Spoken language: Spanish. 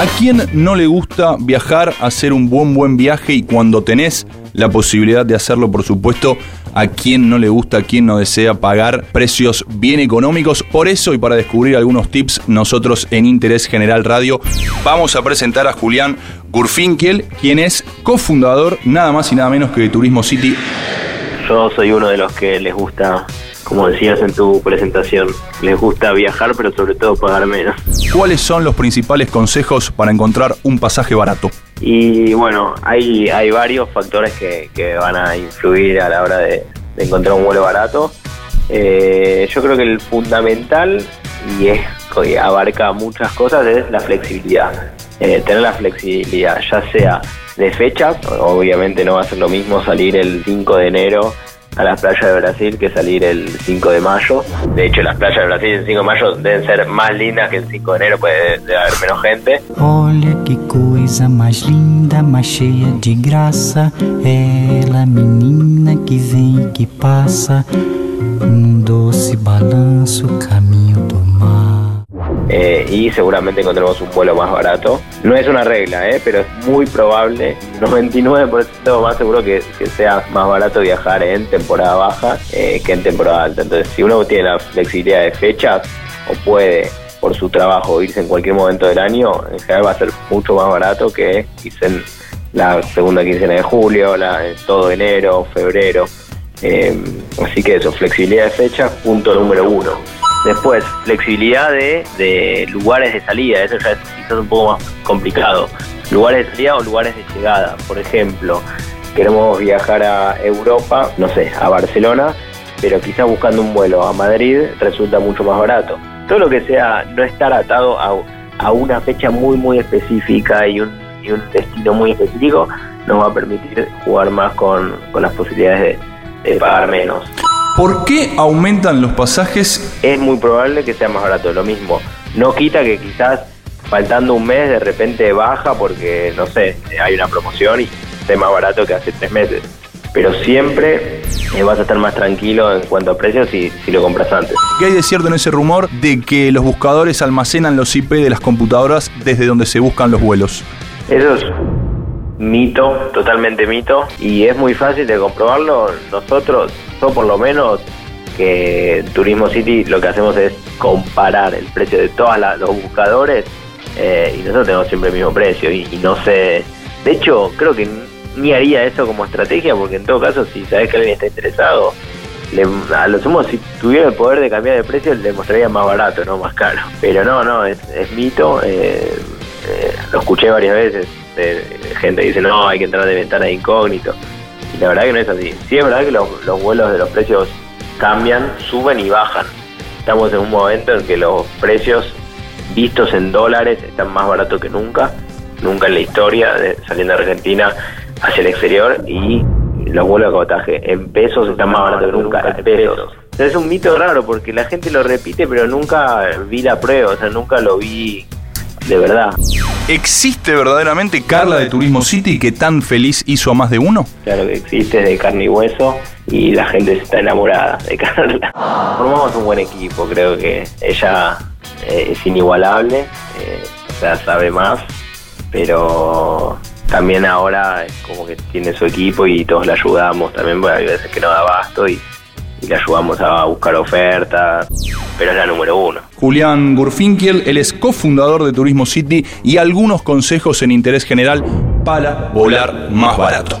¿A quién no le gusta viajar, hacer un buen buen viaje y cuando tenés la posibilidad de hacerlo, por supuesto, a quien no le gusta, a quien no desea pagar precios bien económicos? Por eso y para descubrir algunos tips, nosotros en Interés General Radio vamos a presentar a Julián Gurfinkel, quien es cofundador nada más y nada menos que de Turismo City. Yo soy uno de los que les gusta como decías en tu presentación, les gusta viajar, pero sobre todo pagar menos. ¿Cuáles son los principales consejos para encontrar un pasaje barato? Y bueno, hay, hay varios factores que, que van a influir a la hora de, encontrar un vuelo barato. Eh, yo creo que el fundamental, y es que abarca muchas cosas, es la flexibilidad. Eh, tener la flexibilidad, ya sea de fechas, obviamente no va a ser lo mismo salir el 5 de enero a las playas de Brasil que salir el 5 de mayo. De hecho, las playas de Brasil el 5 de mayo deben ser más lindas que el 5 de enero, puede haber menos gente. Olha que coisa mais linda, mais cheia de graça. Ela, menina que vem e que passa, num doce balanço, caminho. Eh, y seguramente encontremos un vuelo más barato. No es una regla, eh, pero es muy probable, 99% más seguro que, sea más barato viajar en temporada baja eh, que en temporada alta. Entonces, si uno tiene la flexibilidad de fechas o puede por su trabajo irse en cualquier momento del año, en general va a ser mucho más barato que irse en la segunda quincena de julio, la, todo enero, febrero. así que eso, flexibilidad de fechas, punto número uno. Después, flexibilidad de, lugares de salida, eso ya es quizás un poco más complicado. Lugares de salida o lugares de llegada. Por ejemplo, queremos viajar a Europa, no sé, a Barcelona, pero quizás buscando un vuelo a Madrid resulta mucho más barato. Todo lo que sea no estar atado a, una fecha muy, muy específica y un, destino muy específico nos va a permitir jugar más con, las posibilidades de pagar menos. ¿Por qué aumentan los pasajes? Es muy probable que sea más barato, lo mismo. No quita que quizás faltando un mes de repente baja porque, no sé, hay una promoción y esté más barato que hace tres meses. Pero siempre eh, vas a estar más tranquilo en cuanto a precios si, si lo compras antes. ¿Qué hay de cierto en ese rumor de que los buscadores almacenan los IP de las computadoras desde donde se buscan los vuelos? Eso es mito, totalmente mito, y es muy fácil de comprobarlo. Nosotros, yo por lo menos, que Turismo City lo que hacemos es comparar el precio de todos los buscadores eh, y nosotros tenemos siempre el mismo precio y, no sé, de hecho creo que ni haría eso como estrategia porque en todo caso si sabes que alguien está interesado, a lo sumo si tuviera el poder de cambiar de precio le mostraría más barato, no más caro. Pero no, no, es, mito, eh, eh, lo escuché varias veces gente dice, no, hay que entrar de ventana de incógnito. Y la verdad que no es así. Sí es verdad que los, vuelos de los precios cambian, suben y bajan. Estamos en un momento en que los precios vistos en dólares están más baratos que nunca, nunca en la historia, de, saliendo de Argentina hacia el exterior y los vuelos de cabotaje en pesos están más baratos que nunca, en pesos. es un mito raro porque la gente lo repite, pero nunca vi la prueba, o sea, nunca lo vi de verdad. ¿Existe verdaderamente Carla de Turismo City que tan feliz hizo a más de uno? Claro que existe, de carne y hueso, y la gente está enamorada de Carla. Formamos un buen equipo, creo que ella eh, es inigualable, eh, o sea, sabe más, pero también ahora es como que tiene su equipo y todos le ayudamos también, porque hay veces que no da abasto y y le ayudamos a buscar ofertas, pero es la número uno. Julián Gurfinkiel, él es cofundador de Turismo City y algunos consejos en interés general para volar más barato.